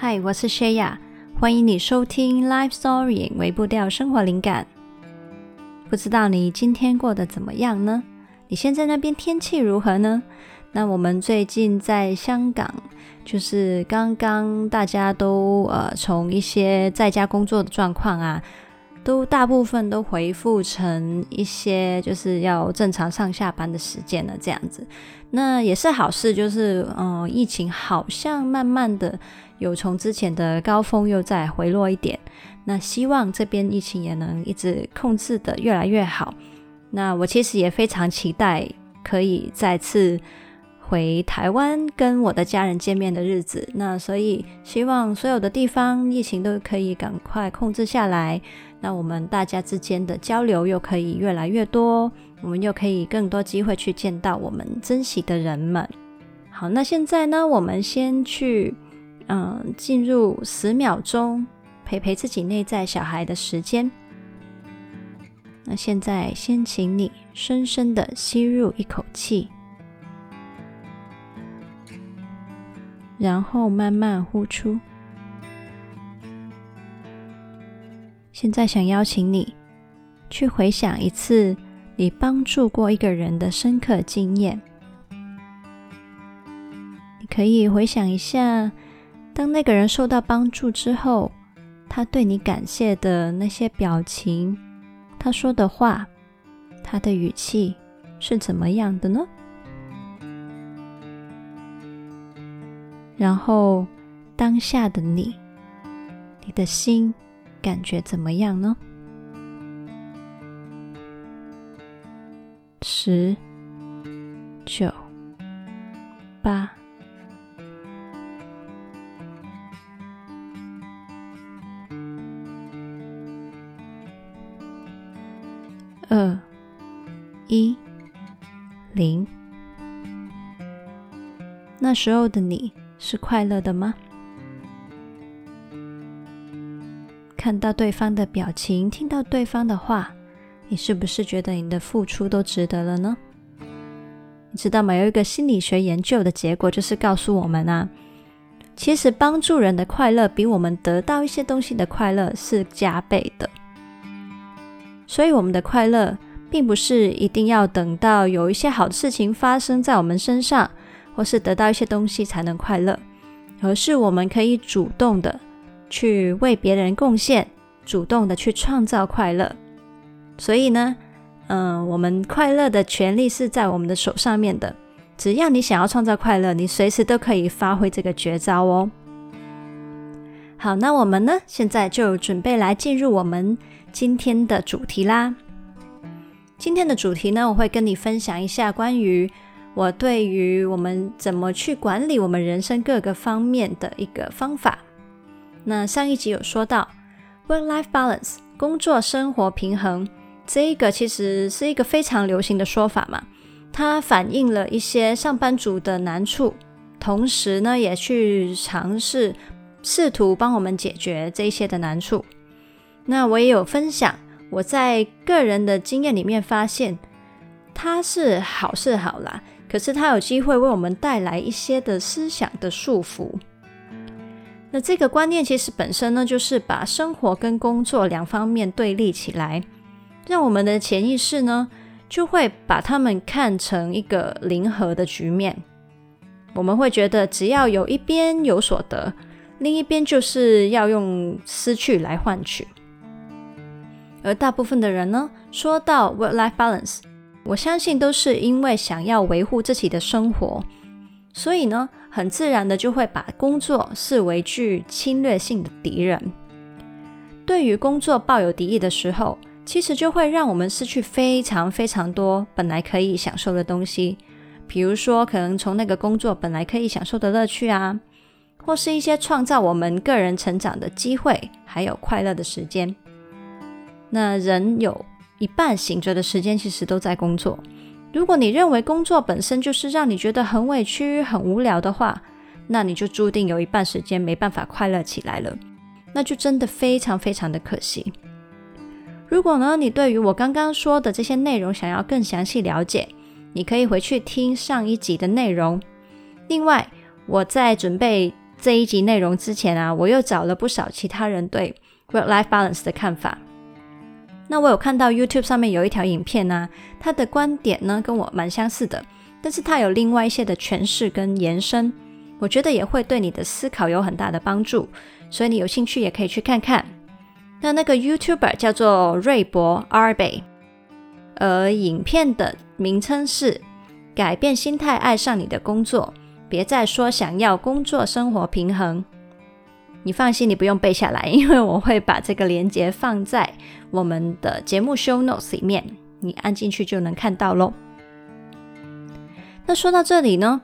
嗨，我是 Shaya，欢迎你收听 Life Story 微步调生活灵感。不知道你今天过得怎么样呢？你现在那边天气如何呢？那我们最近在香港，就是刚刚大家都呃从一些在家工作的状况啊，都大部分都回复成一些就是要正常上下班的时间了，这样子。那也是好事，就是嗯、疫情好像慢慢的有从之前的高峰又再回落一点。那希望这边疫情也能一直控制得越来越好。那我其实也非常期待可以再次。回台湾跟我的家人见面的日子，那所以希望所有的地方疫情都可以赶快控制下来，那我们大家之间的交流又可以越来越多，我们又可以更多机会去见到我们珍惜的人们。好，那现在呢，我们先去嗯进入十秒钟陪陪自己内在小孩的时间。那现在先请你深深的吸入一口气。然后慢慢呼出。现在想邀请你去回想一次你帮助过一个人的深刻经验。你可以回想一下，当那个人受到帮助之后，他对你感谢的那些表情，他说的话，他的语气是怎么样的呢？然后，当下的你，你的心感觉怎么样呢？十、九、八、二、一、零。那时候的你。是快乐的吗？看到对方的表情，听到对方的话，你是不是觉得你的付出都值得了呢？你知道吗？有一个心理学研究的结果，就是告诉我们啊，其实帮助人的快乐，比我们得到一些东西的快乐是加倍的。所以，我们的快乐，并不是一定要等到有一些好的事情发生在我们身上。或是得到一些东西才能快乐，而是我们可以主动的去为别人贡献，主动的去创造快乐。所以呢，嗯、我们快乐的权利是在我们的手上面的。只要你想要创造快乐，你随时都可以发挥这个绝招哦。好，那我们呢，现在就准备来进入我们今天的主题啦。今天的主题呢，我会跟你分享一下关于。我对于我们怎么去管理我们人生各个方面的一个方法。那上一集有说到 work-life balance，工作生活平衡，这一个其实是一个非常流行的说法嘛。它反映了一些上班族的难处，同时呢，也去尝试试图帮我们解决这一些的难处。那我也有分享，我在个人的经验里面发现，它是好是好啦。可是它有机会为我们带来一些的思想的束缚。那这个观念其实本身呢，就是把生活跟工作两方面对立起来，让我们的潜意识呢，就会把它们看成一个零和的局面。我们会觉得只要有一边有所得，另一边就是要用失去来换取。而大部分的人呢，说到 work-life balance。我相信都是因为想要维护自己的生活，所以呢，很自然的就会把工作视为具侵略性的敌人。对于工作抱有敌意的时候，其实就会让我们失去非常非常多本来可以享受的东西，比如说可能从那个工作本来可以享受的乐趣啊，或是一些创造我们个人成长的机会，还有快乐的时间。那人有。一半醒着的时间其实都在工作。如果你认为工作本身就是让你觉得很委屈、很无聊的话，那你就注定有一半时间没办法快乐起来了。那就真的非常非常的可惜。如果呢，你对于我刚刚说的这些内容想要更详细了解，你可以回去听上一集的内容。另外，我在准备这一集内容之前啊，我又找了不少其他人对 work-life balance 的看法。那我有看到 YouTube 上面有一条影片啊，他的观点呢跟我蛮相似的，但是他有另外一些的诠释跟延伸，我觉得也会对你的思考有很大的帮助，所以你有兴趣也可以去看看。那那个 YouTuber 叫做瑞博 Arbe，而影片的名称是“改变心态，爱上你的工作”。别再说想要工作生活平衡，你放心，你不用背下来，因为我会把这个链接放在我们的节目 show notes 里面，你按进去就能看到喽。那说到这里呢，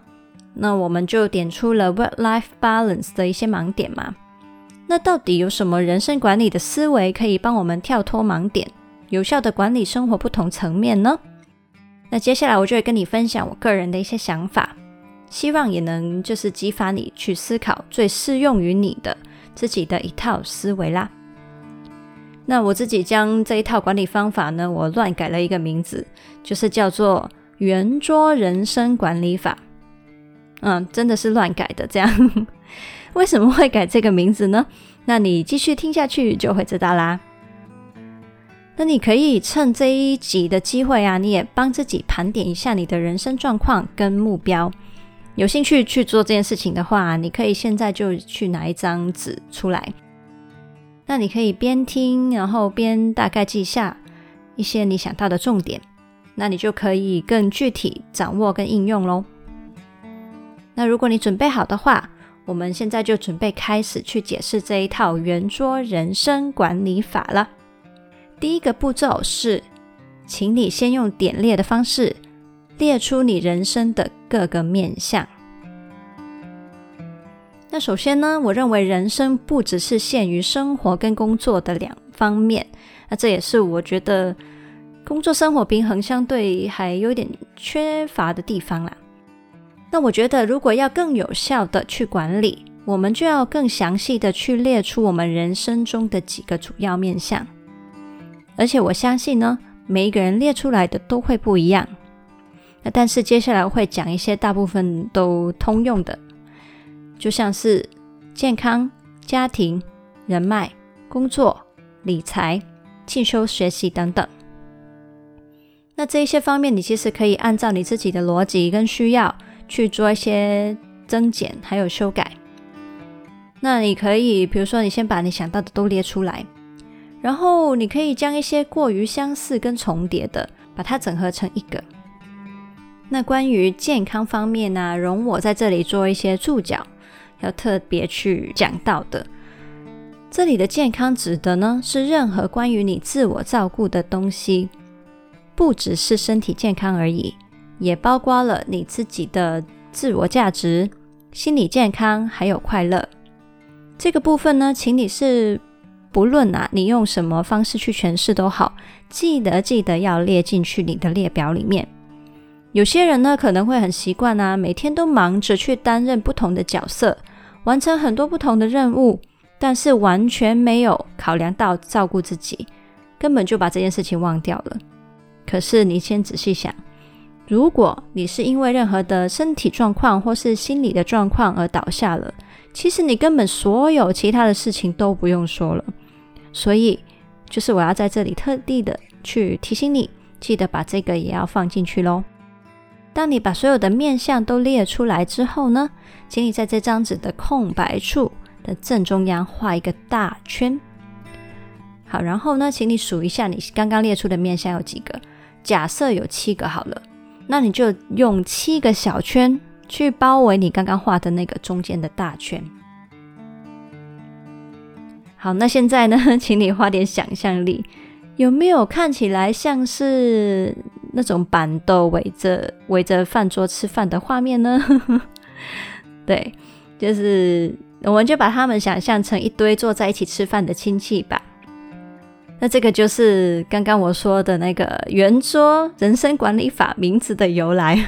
那我们就点出了 work-life balance 的一些盲点嘛。那到底有什么人生管理的思维可以帮我们跳脱盲点，有效的管理生活不同层面呢？那接下来我就会跟你分享我个人的一些想法。希望也能就是激发你去思考最适用于你的自己的一套思维啦。那我自己将这一套管理方法呢，我乱改了一个名字，就是叫做圆桌人生管理法。嗯，真的是乱改的。这样 为什么会改这个名字呢？那你继续听下去就会知道啦。那你可以趁这一集的机会啊，你也帮自己盘点一下你的人生状况跟目标。有兴趣去做这件事情的话，你可以现在就去拿一张纸出来。那你可以边听，然后边大概记下一些你想到的重点，那你就可以更具体掌握跟应用喽。那如果你准备好的话，我们现在就准备开始去解释这一套圆桌人生管理法了。第一个步骤是，请你先用点列的方式。列出你人生的各个面向。那首先呢，我认为人生不只是限于生活跟工作的两方面，那这也是我觉得工作生活平衡相对还有点缺乏的地方啦。那我觉得如果要更有效的去管理，我们就要更详细的去列出我们人生中的几个主要面向，而且我相信呢，每一个人列出来的都会不一样。那但是接下来我会讲一些大部分都通用的，就像是健康、家庭、人脉、工作、理财、进修学习等等。那这一些方面，你其实可以按照你自己的逻辑跟需要去做一些增减，还有修改。那你可以，比如说，你先把你想到的都列出来，然后你可以将一些过于相似跟重叠的，把它整合成一个。那关于健康方面呢、容我在这里做一些注脚，要特别去讲到的。这里的健康指的呢，是任何关于你自我照顾的东西，不只是身体健康而已，也包括了你自己的自我价值、心理健康还有快乐。这个部分呢，请你是不论啊，你用什么方式去诠释都好，记得记得要列进去你的列表里面。有些人呢，可能会很习惯啊，每天都忙着去担任不同的角色，完成很多不同的任务，但是完全没有考量到照顾自己，根本就把这件事情忘掉了。可是你先仔细想，如果你是因为任何的身体状况或是心理的状况而倒下了，其实你根本所有其他的事情都不用说了。所以，就是我要在这里特地的去提醒你，记得把这个也要放进去喽。当你把所有的面相都列出来之后呢，请你在这张纸的空白处的正中央画一个大圈。好，然后呢，请你数一下你刚刚列出的面相有几个。假设有七个好了，那你就用七个小圈去包围你刚刚画的那个中间的大圈。好，那现在呢，请你花点想象力，有没有看起来像是？那种板豆围着围着饭桌吃饭的画面呢？对，就是我们就把他们想象成一堆坐在一起吃饭的亲戚吧。那这个就是刚刚我说的那个圆桌人生管理法名字的由来。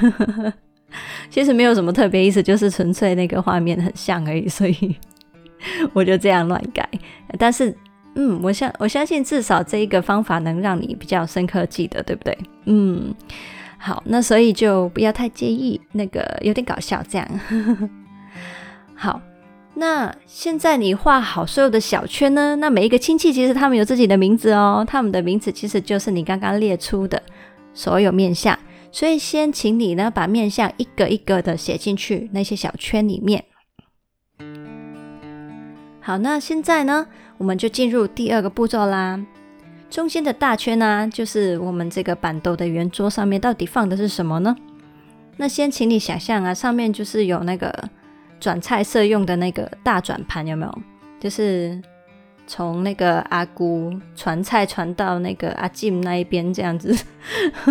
其实没有什么特别意思，就是纯粹那个画面很像而已，所以 我就这样乱改。但是。嗯，我相我相信至少这一个方法能让你比较深刻记得，对不对？嗯，好，那所以就不要太介意那个有点搞笑这样。好，那现在你画好所有的小圈呢？那每一个亲戚其实他们有自己的名字哦，他们的名字其实就是你刚刚列出的所有面相。所以先请你呢把面相一个一个的写进去那些小圈里面。好，那现在呢，我们就进入第二个步骤啦。中间的大圈呢、就是我们这个办桌的圆桌上面到底放的是什么呢？那先请你想象啊，上面就是有那个。转菜色用的那个大转盘有没有？就是从那个阿姑传菜传到那个阿静那一边这样子，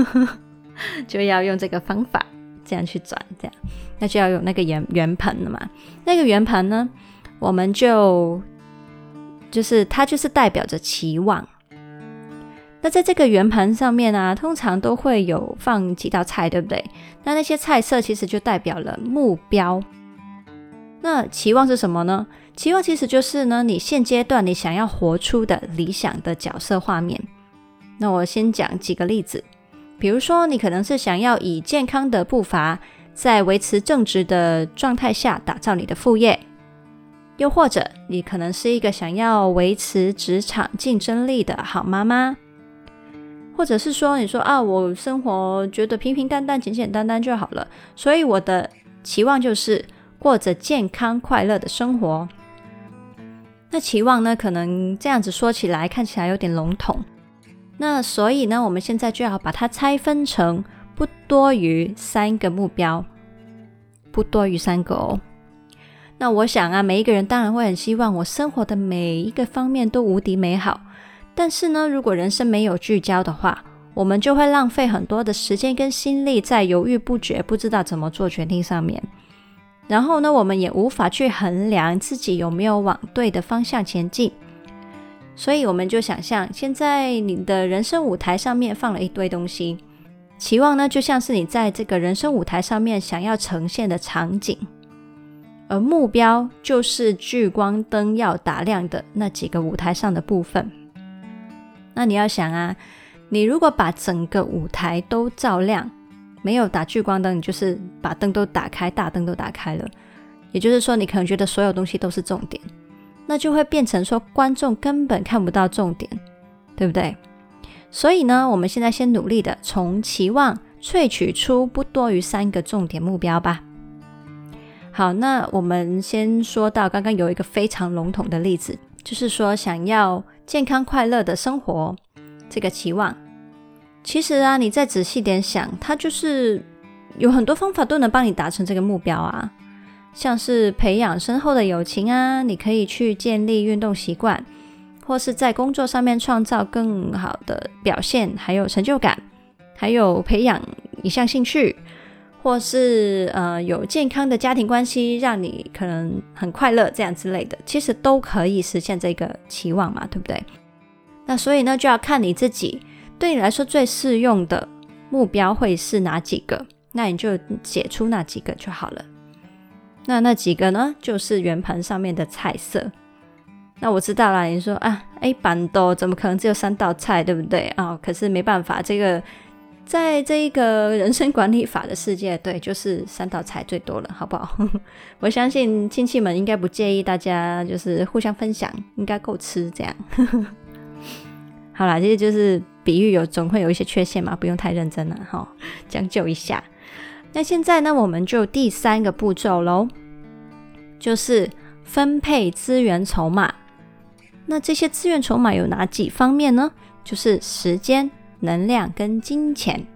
就要用这个方法这样去转，这样那就要有那个圆圆盘了嘛。那个圆盘呢，我们就就是它就是代表着期望。那在这个圆盘上面啊，通常都会有放几道菜，对不对？那那些菜色其实就代表了目标。那期望是什么呢？期望其实就是呢，你现阶段你想要活出的理想的角色画面。那我先讲几个例子，比如说你可能是想要以健康的步伐，在维持正直的状态下打造你的副业，又或者你可能是一个想要维持职场竞争力的好妈妈，或者是说你说啊，我生活觉得平平淡淡、简简单单就好了，所以我的期望就是。过着健康快乐的生活，那期望呢？可能这样子说起来看起来有点笼统。那所以呢，我们现在就要把它拆分成不多于三个目标，不多于三个哦。那我想啊，每一个人当然会很希望我生活的每一个方面都无敌美好。但是呢，如果人生没有聚焦的话，我们就会浪费很多的时间跟心力在犹豫不决、不知道怎么做决定上面。然后呢，我们也无法去衡量自己有没有往对的方向前进，所以我们就想象，现在你的人生舞台上面放了一堆东西，期望呢就像是你在这个人生舞台上面想要呈现的场景，而目标就是聚光灯要打亮的那几个舞台上的部分。那你要想啊，你如果把整个舞台都照亮。没有打聚光灯，你就是把灯都打开，大灯都打开了。也就是说，你可能觉得所有东西都是重点，那就会变成说观众根本看不到重点，对不对？所以呢，我们现在先努力的从期望萃取出不多于三个重点目标吧。好，那我们先说到刚刚有一个非常笼统的例子，就是说想要健康快乐的生活这个期望。其实啊，你再仔细点想，它就是有很多方法都能帮你达成这个目标啊。像是培养深厚的友情啊，你可以去建立运动习惯，或是在工作上面创造更好的表现，还有成就感，还有培养一项兴趣，或是呃有健康的家庭关系，让你可能很快乐这样之类的，其实都可以实现这个期望嘛，对不对？那所以呢，就要看你自己。对你来说最适用的目标会是哪几个？那你就写出那几个就好了。那那几个呢？就是圆盘上面的菜色。那我知道了，你说啊，哎，办桌怎么可能只有三道菜，对不对啊？可是没办法，这个在这一个人生管理法的世界，对，就是三道菜最多了，好不好？我相信亲戚们应该不介意，大家就是互相分享，应该够吃这样。好啦，这些就是比喻，有总会有一些缺陷嘛，不用太认真了哈，将就一下。那现在呢，我们就第三个步骤喽，就是分配资源筹码。那这些资源筹码有哪几方面呢？就是时间、能量跟金钱。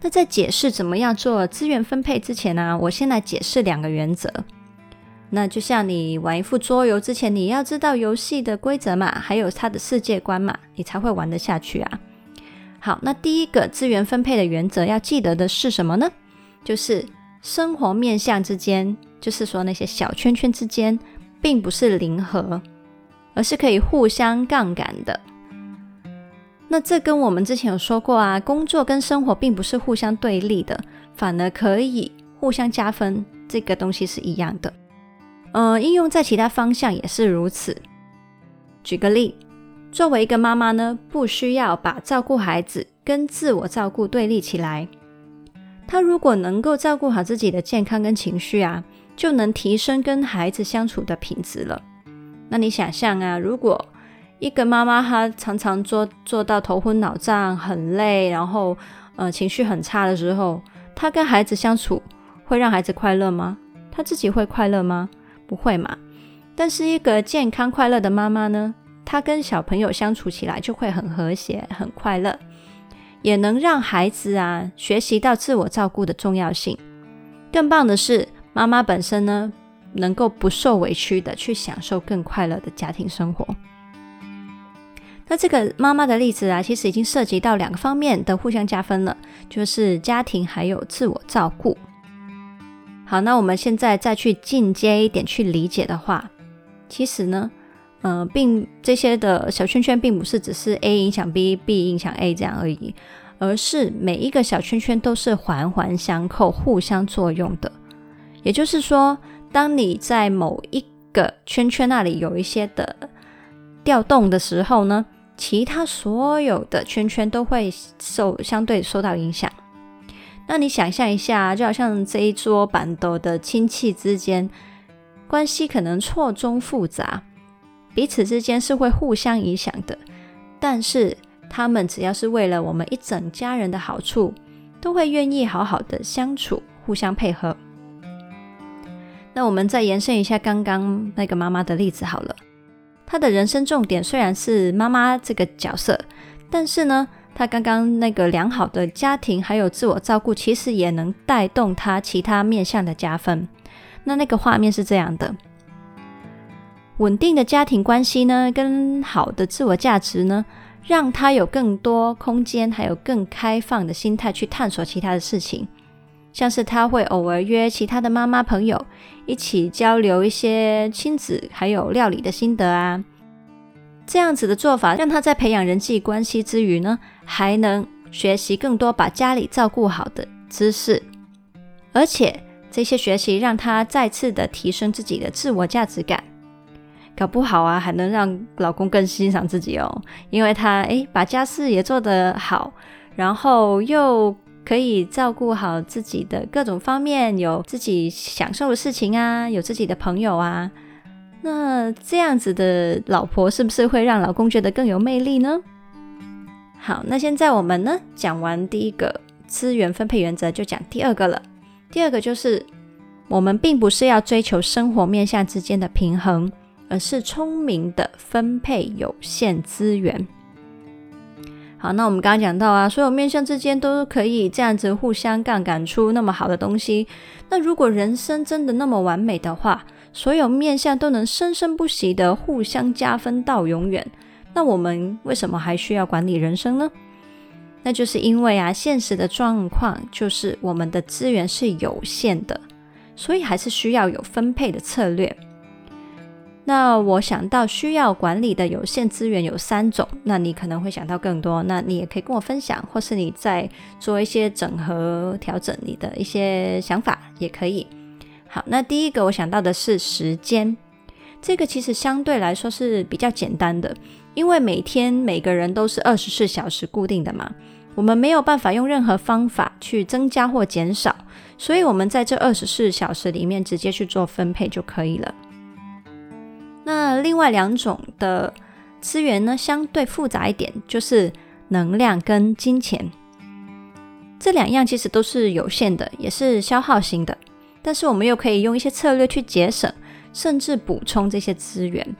那在解释怎么样做资源分配之前呢，我先来解释两个原则。那就像你玩一副桌游之前，你要知道游戏的规则嘛，还有它的世界观嘛，你才会玩得下去啊。好，那第一个资源分配的原则要记得的是什么呢？就是生活面向之间，就是说那些小圈圈之间，并不是零和，而是可以互相杠杆的。那这跟我们之前有说过啊，工作跟生活并不是互相对立的，反而可以互相加分，这个东西是一样的。呃，应用在其他方向也是如此。举个例，作为一个妈妈呢，不需要把照顾孩子跟自我照顾对立起来。她如果能够照顾好自己的健康跟情绪啊，就能提升跟孩子相处的品质了。那你想象啊，如果一个妈妈她常常做做到头昏脑胀、很累，然后呃情绪很差的时候，她跟孩子相处会让孩子快乐吗？她自己会快乐吗？不会嘛。但是一个健康快乐的妈妈呢，她跟小朋友相处起来就会很和谐、很快乐，也能让孩子啊学习到自我照顾的重要性。更棒的是，妈妈本身呢，能够不受委屈的去享受更快乐的家庭生活。那这个妈妈的例子啊，其实已经涉及到两个方面的互相加分了，就是家庭还有自我照顾。好，那我们现在再去进阶一点去理解的话。其实呢，呃，并这些的小圈圈并不是只是 A 影响 B，B 影响 A 这样而已，而是每一个小圈圈都是环环相扣、互相作用的。也就是说，当你在某一个圈圈那里有一些的调动的时候呢，其他所有的圈圈都会受相对受到影响。那你想象一下，就好像这一桌板凳的亲戚之间。关系可能错综复杂，彼此之间是会互相影响的。但是他们只要是为了我们一整家人的好处，都会愿意好好的相处，互相配合。那我们再延伸一下刚刚那个妈妈的例子好了。他的人生重点虽然是妈妈这个角色，但是呢，他刚刚那个良好的家庭还有自我照顾，其实也能带动他其他面向的加分。那那个画面是这样的：稳定的家庭关系呢，跟好的自我价值呢，让他有更多空间，还有更开放的心态去探索其他的事情。像是他会偶尔约其他的妈妈朋友一起交流一些亲子还有料理的心得啊。这样子的做法，让他在培养人际关系之余呢，还能学习更多把家里照顾好的知识，而且。这些学习让他再次的提升自己的自我价值感，搞不好啊，还能让老公更欣赏自己哦，因为他诶把家事也做得好，然后又可以照顾好自己的各种方面，有自己享受的事情啊，有自己的朋友啊，那这样子的老婆是不是会让老公觉得更有魅力呢？好，那现在我们呢讲完第一个资源分配原则，就讲第二个了。第二个就是，我们并不是要追求生活面向之间的平衡，而是聪明的分配有限资源。好，那我们刚刚讲到啊，所有面相之间都可以这样子互相杠杆出那么好的东西。那如果人生真的那么完美的话，所有面相都能生生不息的互相加分到永远，那我们为什么还需要管理人生呢？那就是因为啊，现实的状况就是我们的资源是有限的，所以还是需要有分配的策略。那我想到需要管理的有限资源有三种，那你可能会想到更多，那你也可以跟我分享，或是你再做一些整合调整你的一些想法也可以。好，那第一个我想到的是时间，这个其实相对来说是比较简单的。因为每天每个人都是二十四小时固定的嘛，我们没有办法用任何方法去增加或减少，所以我们在这二十四小时里面直接去做分配就可以了。那另外两种的资源呢，相对复杂一点，就是能量跟金钱。这两样其实都是有限的，也是消耗型的，但是我们又可以用一些策略去节省，甚至补充这些资源。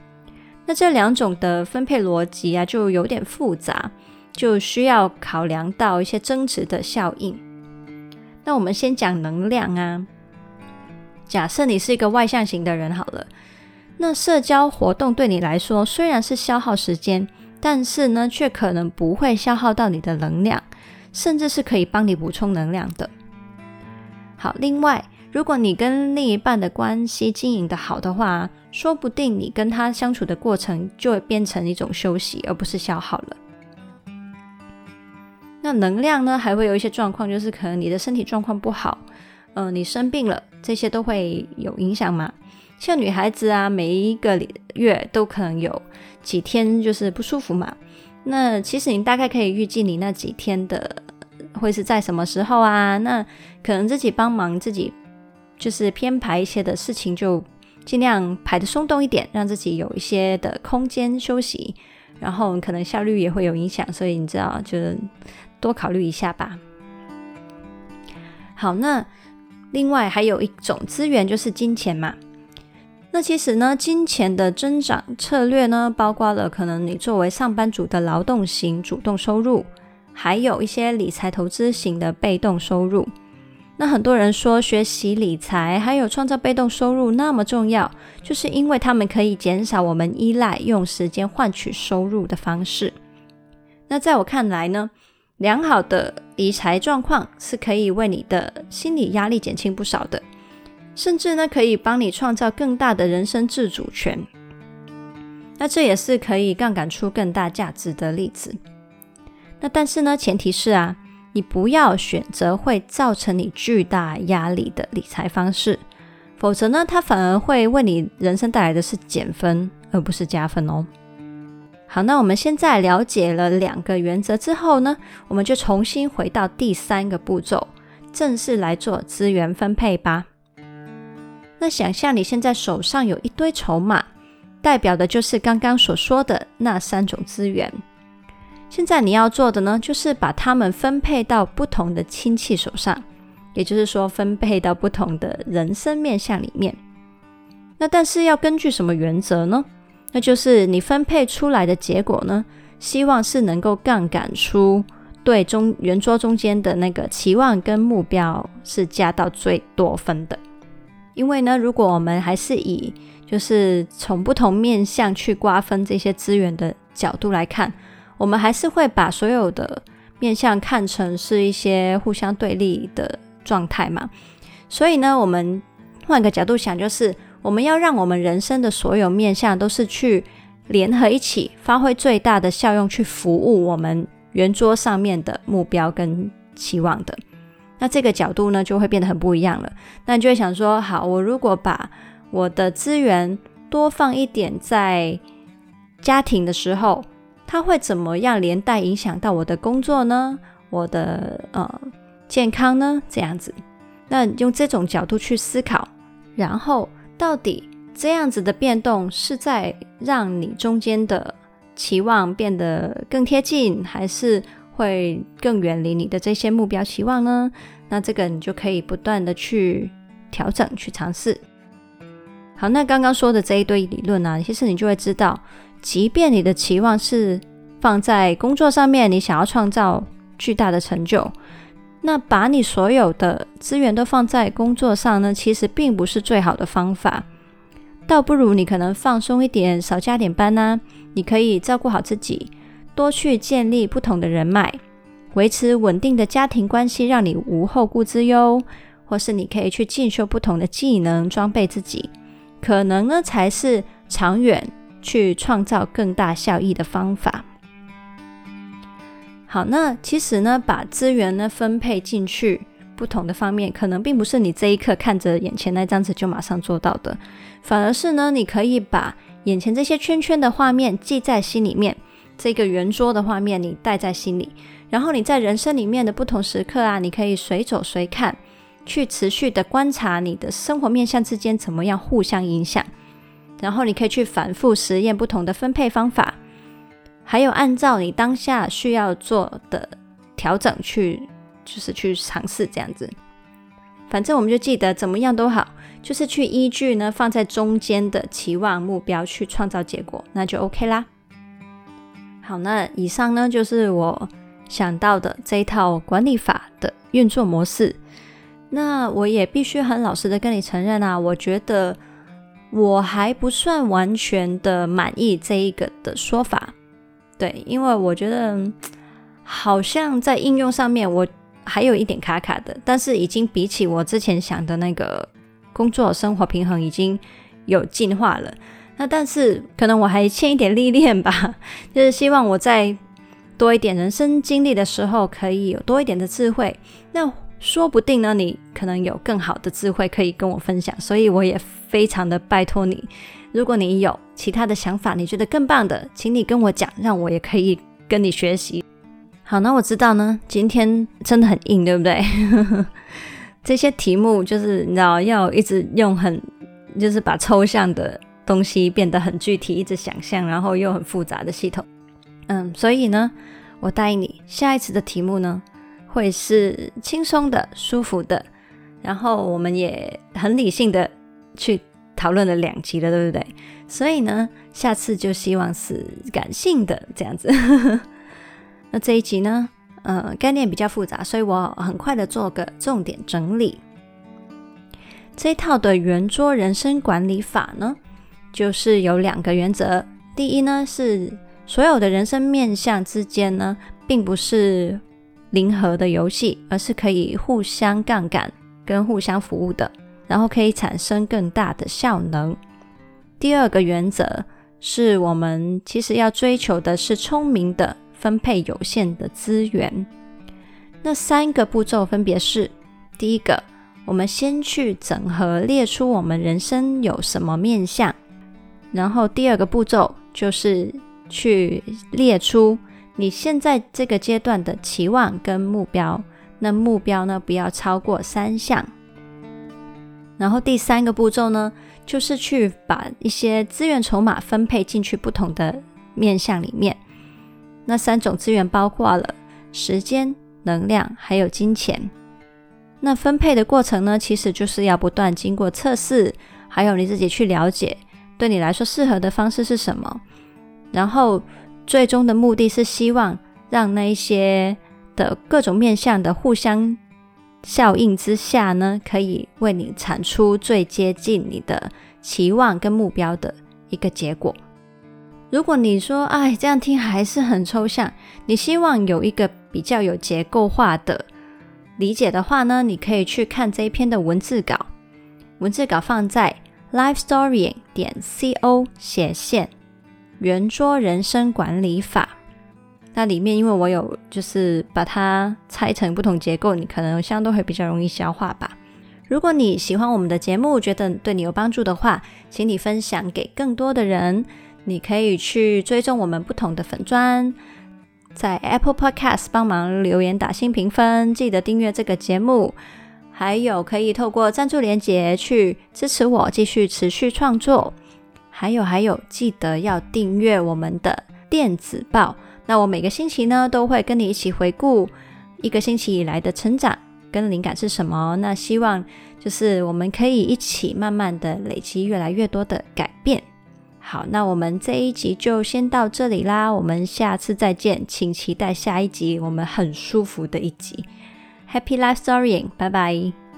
那这两种的分配逻辑啊，就有点复杂，就需要考量到一些增值的效应。那我们先讲能量啊。假设你是一个外向型的人好了，那社交活动对你来说虽然是消耗时间，但是呢，却可能不会消耗到你的能量，甚至是可以帮你补充能量的。好，另外，如果你跟另一半的关系经营得好的话，说不定你跟他相处的过程就会变成一种休息，而不是消耗了。那能量呢，还会有一些状况，就是可能你的身体状况不好，嗯、呃，你生病了，这些都会有影响嘛。像女孩子啊，每一个月都可能有几天就是不舒服嘛。那其实你大概可以预计你那几天的会是在什么时候啊？那可能自己帮忙自己就是编排一些的事情，就尽量排得松动一点，让自己有一些的空间休息，然后可能效率也会有影响，所以你知道，就多考虑一下吧。好，那另外还有一种资源就是金钱嘛。那其实呢，金钱的增长策略呢，包括了可能你作为上班族的劳动型主动收入，还有一些理财投资型的被动收入。那很多人说学习理财还有创造被动收入那么重要，就是因为他们可以减少我们依赖用时间换取收入的方式。那在我看来呢，良好的理财状况是可以为你的心理压力减轻不少的。甚至呢，可以帮你创造更大的人生自主权。那这也是可以杠杆出更大价值的例子。那但是呢，前提是啊，你不要选择会造成你巨大压力的理财方式，否则呢，它反而会为你人生带来的是减分，而不是加分哦。好，那我们现在了解了两个原则之后呢，我们就重新回到第三个步骤，正式来做资源分配吧。那想象你现在手上有一堆筹码，代表的就是刚刚所说的那三种资源。现在你要做的呢，就是把它们分配到不同的亲戚手上，也就是说，分配到不同的人生面向里面。那但是要根据什么原则呢？那就是你分配出来的结果呢，希望是能够杠杆出对中圆桌中间的那个期望跟目标是加到最多分的。因为呢，如果我们还是以就是从不同面向去瓜分这些资源的角度来看，我们还是会把所有的面向看成是一些互相对立的状态嘛。所以呢，我们换个角度想，就是我们要让我们人生的所有面向都是去联合一起，发挥最大的效用，去服务我们圆桌上面的目标跟期望的。那这个角度呢，就会变得很不一样了。那你就会想说，好，我如果把我的资源多放一点在家庭的时候，它会怎么样连带影响到我的工作呢？我的呃健康呢？这样子，那用这种角度去思考，然后到底这样子的变动是在让你中间的期望变得更贴近，还是？会更远离你的这些目标期望呢？那这个你就可以不断的去调整、去尝试。好，那刚刚说的这一堆理论呢，其实你就会知道，即便你的期望是放在工作上面，你想要创造巨大的成就，那把你所有的资源都放在工作上呢，其实并不是最好的方法。倒不如你可能放松一点，少加点班呢，你可以照顾好自己。多去建立不同的人脉，维持稳定的家庭关系，让你无后顾之忧；或是你可以去进修不同的技能，装备自己，可能呢才是长远去创造更大效益的方法。好，那其实呢，把资源呢分配进去不同的方面，可能并不是你这一刻看着眼前那张纸就马上做到的，反而是呢，你可以把眼前这些圈圈的画面记在心里面。这个圆桌的画面，你带在心里，然后你在人生里面的不同时刻啊，你可以随走随看，去持续的观察你的生活面向之间怎么样互相影响，然后你可以去反复实验不同的分配方法，还有按照你当下需要做的调整去，就是去尝试这样子。反正我们就记得怎么样都好，就是去依据呢放在中间的期望目标去创造结果，那就 OK 啦。好，那以上呢就是我想到的这一套管理法的运作模式。那我也必须很老实的跟你承认啊，我觉得我还不算完全的满意这一个的说法。对，因为我觉得好像在应用上面我还有一点卡卡的，但是已经比起我之前想的那个工作生活平衡已经有进化了。那但是可能我还欠一点历练吧，就是希望我在多一点人生经历的时候，可以有多一点的智慧。那说不定呢，你可能有更好的智慧可以跟我分享，所以我也非常的拜托你，如果你有其他的想法，你觉得更棒的，请你跟我讲，让我也可以跟你学习。好，那我知道呢，今天真的很硬，对不对？这些题目就是你知道要一直用很，就是把抽象的东西变得很具体，一直想象，然后又很复杂的系统。嗯，所以呢，我答应你，下一次的题目呢会是轻松的、舒服的，然后我们也很理性的去讨论了两集了，对不对？所以呢，下次就希望是感性的这样子。那这一集呢，呃，概念比较复杂，所以我很快的做个重点整理。这一套的圆桌人生管理法呢，就是有两个原则。第一呢，是所有的人生面向之间呢，并不是零和的游戏，而是可以互相杠杆跟互相服务的，然后可以产生更大的效能。第二个原则是我们其实要追求的是聪明的。分配有限的资源，那三个步骤分别是：第一个，我们先去整合列出我们人生有什么面向；然后第二个步骤就是去列出你现在这个阶段的期望跟目标，那目标呢，不要超过三项；然后第三个步骤呢，就是去把一些资源筹码分配进去不同的面向里面。那三种资源包括了时间、能量，还有金钱。那分配的过程呢，其实就是要不断经过测试，还有你自己去了解，对你来说适合的方式是什么。然后最终的目的是希望让那一些的各种面向的互相效应之下呢，可以为你产出最接近你的期望跟目标的一个结果。如果你说，哎，这样听还是很抽象，你希望有一个比较有结构化的理解的话呢，你可以去看这一篇的文字稿，文字稿放在 lifestorying 点 co 斜线圆桌人生管理法。那里面因为我有就是把它拆成不同结构，你可能相对会比较容易消化吧。如果你喜欢我们的节目，觉得对你有帮助的话，请你分享给更多的人。你可以去追踪我们不同的粉专，在 Apple Podcast 帮忙留言打新评分，记得订阅这个节目，还有可以透过赞助连结去支持我继续持续创作，还有还有记得要订阅我们的电子报，那我每个星期呢都会跟你一起回顾一个星期以来的成长跟灵感是什么，那希望就是我们可以一起慢慢的累积越来越多的改变。好，那我们这一集就先到这里啦，我们下次再见，请期待下一集我们很舒服的一集。Happy Life Storying，拜拜。